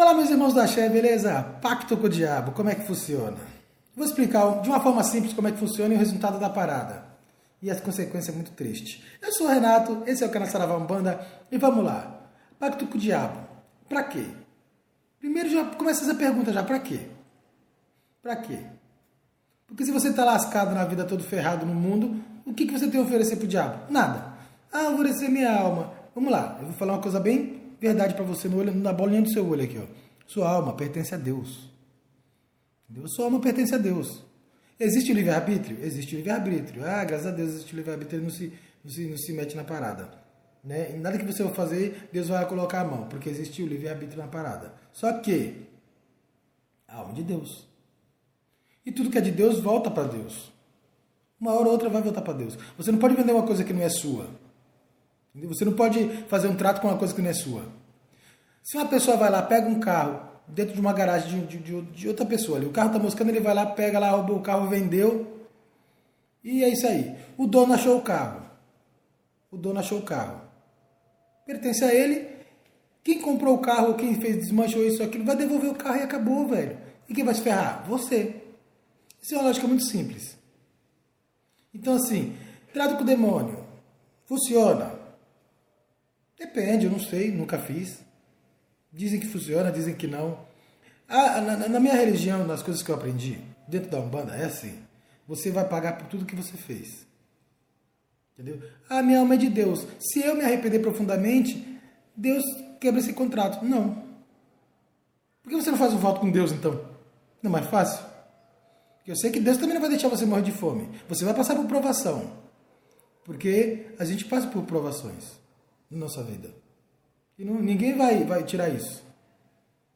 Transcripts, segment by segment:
Olá, meus irmãos da Xé, beleza? Pacto com o diabo, como é que funciona? Vou explicar de uma forma simples como é que funciona e o resultado da parada. E as consequências é muito triste. Eu sou o Renato, esse é o canal Saravá Umbanda e vamos lá. Pacto com o diabo. Pra quê? Primeiro já começa essa pergunta já, pra quê? Pra quê? Porque se você está lascado na vida, todo ferrado no mundo, o que, que você tem a oferecer pro diabo? Nada. Ah, oferecer minha alma. Vamos lá, eu vou falar uma coisa bem verdade para você no olho, na bolinha do seu olho aqui, ó. Sua alma pertence a Deus. Entendeu? Sua alma pertence a Deus. Existe livre-arbítrio? Existe livre-arbítrio. Ah, graças a Deus existe livre-arbítrio, ele não se, não, se, não se mete na parada. Né? Nada que você for fazer, Deus vai colocar a mão, porque existe o livre-arbítrio na parada. Só que, a alma de Deus. E tudo que é de Deus volta para Deus. Uma hora ou outra vai voltar para Deus. Você não pode vender uma coisa que não é sua. Você não pode fazer um trato com uma coisa que não é sua. Se uma pessoa vai lá, pega um carro dentro de uma garagem de, de, de outra pessoa ali, o carro está moscando, ele vai lá, pega lá, roubou o carro, vendeu. E é isso aí. O dono achou o carro. O dono achou o carro. Pertence a ele. Quem comprou o carro, quem fez, desmanchou isso, aquilo, vai devolver o carro e acabou, velho. E quem vai se ferrar? Você. Isso é uma lógica muito simples. Então, assim, trato com o demônio. Funciona. Depende, eu não sei, nunca fiz. Dizem que funciona, dizem que não. Ah, na, na, minha religião, nas coisas que eu aprendi, dentro da Umbanda, é assim: você vai pagar por tudo que você fez. Entendeu? Ah, minha alma é de Deus. Se eu me arrepender profundamente, Deus quebra esse contrato. Não. Por que você não faz um voto com Deus então? Não é mais fácil? Porque eu sei que Deus também não vai deixar você morrer de fome. Você vai passar por provação. Porque a gente passa por provações na nossa vida. E não, ninguém vai, vai tirar isso.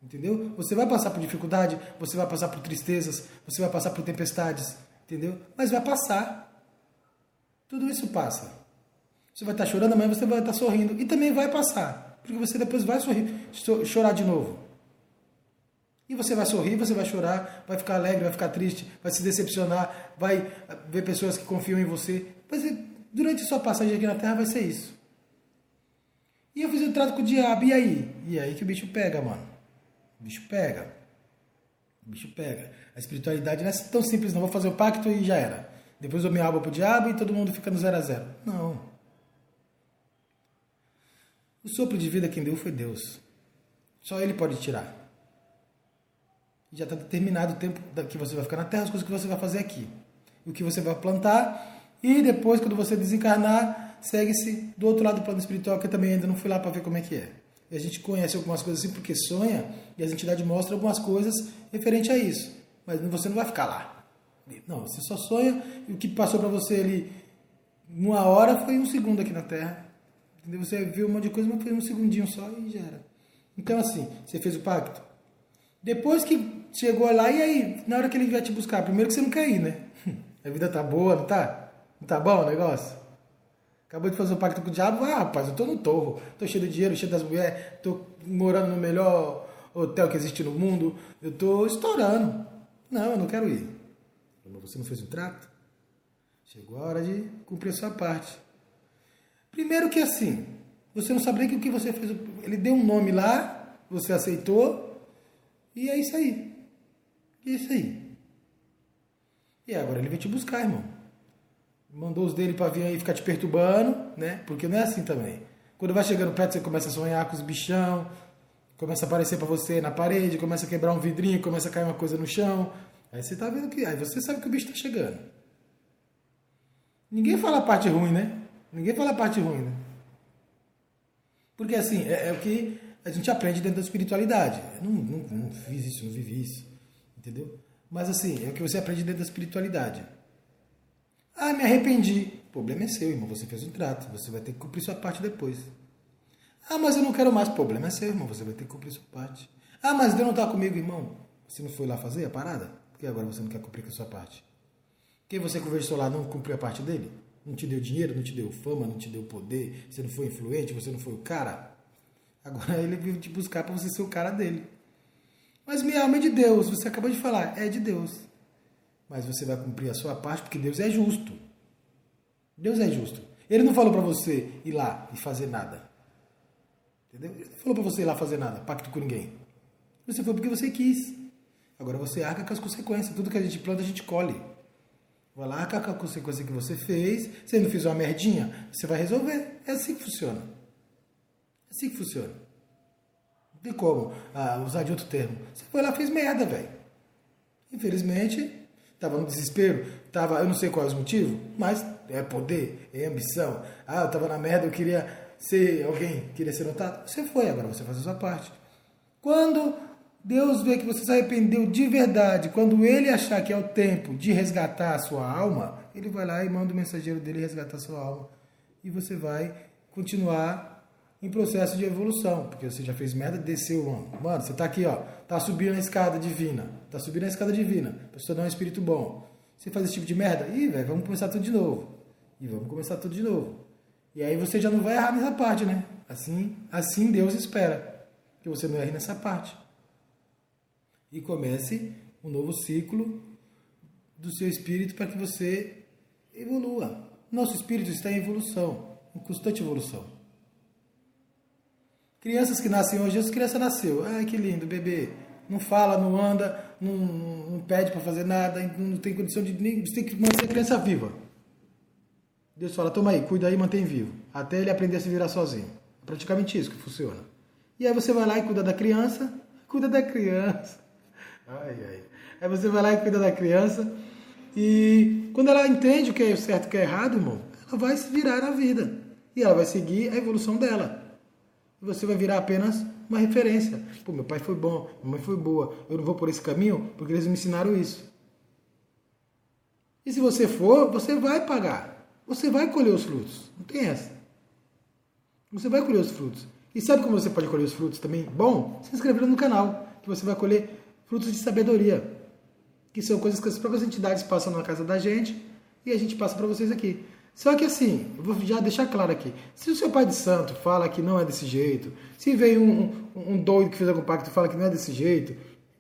Entendeu? Você vai passar por dificuldade, você vai passar por tristezas, você vai passar por tempestades, entendeu? Mas vai passar. Tudo isso passa. Você vai estar chorando, amanhã você vai estar sorrindo. E também vai passar. Porque você depois vai sorrir, chorar de novo. E você vai sorrir, você vai chorar, vai ficar alegre, vai ficar triste, vai se decepcionar, vai ver pessoas que confiam em você. Mas durante sua passagem aqui na Terra vai ser isso. E eu fiz um trato com o diabo, e aí? E aí que o bicho pega, mano. O bicho pega. O bicho pega. A espiritualidade não é tão simples, não. Vou fazer o pacto e já era. Depois eu me abro pro diabo e todo mundo fica no zero a zero. Não. O sopro de vida quem deu foi Deus. Só Ele pode tirar. Já está determinado o tempo que você vai ficar na Terra, as coisas que você vai fazer aqui. O que você vai plantar. E depois, quando você desencarnar, segue-se do outro lado do plano espiritual, que eu também ainda não fui lá para ver como é que é. E a gente conhece algumas coisas assim porque sonha, e as entidades mostram algumas coisas referente a isso. Mas você não vai ficar lá. Não, você só sonha, e o que passou para você ali uma hora foi um segundo aqui na Terra. Entendeu? Você viu um monte de coisa, mas foi um segundinho só e já era. Então, assim, você fez o pacto. Depois que chegou lá, e aí? Na hora que ele vier te buscar, primeiro que você não quer ir, né? A vida tá boa, não tá? Não tá bom o negócio? Acabou de fazer um pacto com o diabo. Ah, rapaz, eu tô no torro. Tô cheio de dinheiro, cheio das mulheres. Tô morando no melhor hotel que existe no mundo. Eu tô estourando. Não, eu não quero ir. Mas você não fez um trato? Chegou a hora de cumprir a sua parte. Primeiro que assim, você não sabia que o que você fez. Ele deu um nome lá, você aceitou. E é isso aí. E é isso aí. E agora ele vai te buscar, irmão mandou os dele para vir aí ficar te perturbando, né? Porque não é assim também. Quando vai chegando perto, você começa a sonhar com os bichão, começa a aparecer para você na parede, começa a quebrar um vidrinho, começa a cair uma coisa no chão. Aí você tá vendo que. Aí você sabe que o bicho tá chegando. Ninguém fala a parte ruim, né? Ninguém fala a parte ruim, né? Porque assim, é, é o que a gente aprende dentro da espiritualidade. Eu não, não, não fiz isso, não vivi isso. Entendeu? Mas assim, é o que você aprende dentro da espiritualidade. Ah, me arrependi. O problema é seu, irmão. Você fez um trato. Você vai ter que cumprir sua parte depois. Ah, mas eu não quero mais. O problema é seu, irmão. Você vai ter que cumprir sua parte. Ah, mas Deus não está comigo, irmão. Você não foi lá fazer a parada? Por que agora você não quer cumprir com a sua parte? Quem você conversou lá não cumpriu a parte dele? Não te deu dinheiro, não te deu fama, não te deu poder, você não foi influente, você não foi o cara? Agora ele veio te buscar para você ser o cara dele. Mas minha alma é de Deus, você acabou de falar, é de Deus mas você vai cumprir a sua parte porque Deus é justo. Deus é justo. Ele não falou para você ir lá e fazer nada. Entendeu? Ele não falou para você ir lá fazer nada, pacto com ninguém. Você foi porque você quis. Agora você arca com as consequências. Tudo que a gente planta, a gente colhe. Vai lá arca com a consequência que você fez. Se não fez uma merdinha, você vai resolver. É assim que funciona. É assim que funciona. Não tem como ah, usar de outro termo. Você foi lá fez merda, velho. Infelizmente, estava no desespero. Tava, eu não sei qual é os motivos, mas é poder, é ambição. Ah, eu estava na merda, eu queria ser alguém, queria ser notado. Você foi, agora você faz a sua parte. Quando Deus vê que você se arrependeu de verdade, quando ele achar que é o tempo de resgatar a sua alma, ele vai lá e manda o mensageiro dele resgatar a sua alma. E você vai continuar em processo de evolução, porque você já fez merda, desceu, mano. Mano, você tá aqui, ó, tá subindo a escada divina, tá subindo a escada divina, pra se tornar um espírito bom. Você faz esse tipo de merda? Ih, velho, vamos começar tudo de novo. E vamos começar tudo de novo. E aí você já não vai errar nessa parte, né? Assim, assim Deus espera que você não erre nessa parte e comece um novo ciclo do seu espírito para que você evolua. Nosso espírito está em evolução, em constante evolução. Crianças que nascem hoje, essa criança nasceu. Ai, que lindo, bebê. Não fala, não anda, não, não pede para fazer nada, não tem condição de nem. Você tem que manter a criança viva. Deus fala, toma aí, cuida aí, mantém vivo. Até ele aprender a se virar sozinho. É praticamente isso que funciona. E aí você vai lá e cuida da criança, cuida da criança. Ai, ai. Aí você vai lá e cuida da criança. E quando ela entende o que é certo e o que é errado, irmão, ela vai se virar na vida. E ela vai seguir a evolução dela. Você vai virar apenas uma referência. Pô, meu pai foi bom, minha mãe foi boa. Eu não vou por esse caminho porque eles me ensinaram isso. E se você for, você vai pagar. Você vai colher os frutos. Não tem essa. Você vai colher os frutos. E sabe como você pode colher os frutos também? Bom, se inscrevendo no canal, que você vai colher frutos de sabedoria, que são coisas que as próprias entidades passam na casa da gente e a gente passa para vocês aqui. Só que assim, vou já deixar claro aqui: se o seu pai de santo fala que não é desse jeito, se vem um, um, um doido que fez algum pacto e fala que não é desse jeito,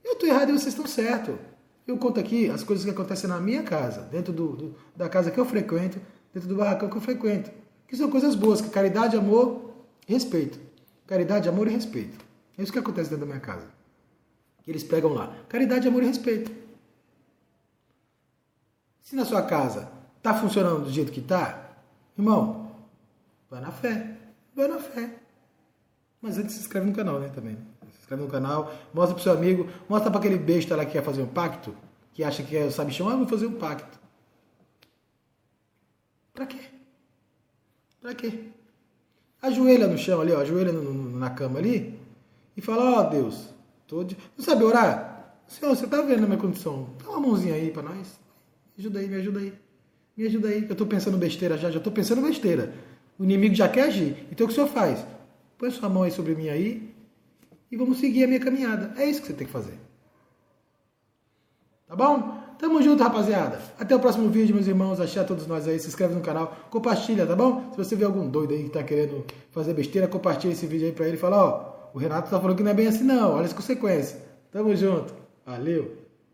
eu estou errado e vocês estão certo. Eu conto aqui as coisas que acontecem na minha casa, dentro do, do, da casa que eu frequento, dentro do barracão que eu frequento, que são coisas boas, que caridade, amor respeito. Caridade, amor e respeito. É isso que acontece dentro da minha casa que eles pregam lá. Caridade, amor e respeito. Se na sua casa está funcionando do jeito que está, irmão, vai na fé. Vai na fé. Mas antes se inscreve no canal, né, também. Se inscreve no canal, mostra pro seu amigo, mostra para aquele besta lá que quer fazer um pacto, que acha que é o sabichão, ah, vou fazer um pacto. Pra quê? Pra quê? Ajoelha no chão ali, ó, ajoelha no, no, na cama ali e fala, ó oh, Deus, Todo Não sabe orar? Senhor, você está vendo a minha condição? Dá uma mãozinha aí para nós. Me ajuda aí, me ajuda aí. Me ajuda aí. Eu estou pensando besteira já, já estou pensando besteira. O inimigo já quer agir. Então o que o senhor faz? Põe sua mão aí sobre mim aí e vamos seguir a minha caminhada. É isso que você tem que fazer. Tá bom? Tamo junto, rapaziada. Até o próximo vídeo, meus irmãos. Achei a todos nós aí. Se inscreve no canal. Compartilha, tá bom? Se você vê algum doido aí que tá querendo fazer besteira, compartilha esse vídeo aí pra ele e fala, ó, o Renato tá falando que não é bem assim não, olha as consequências. Tamo junto. Valeu.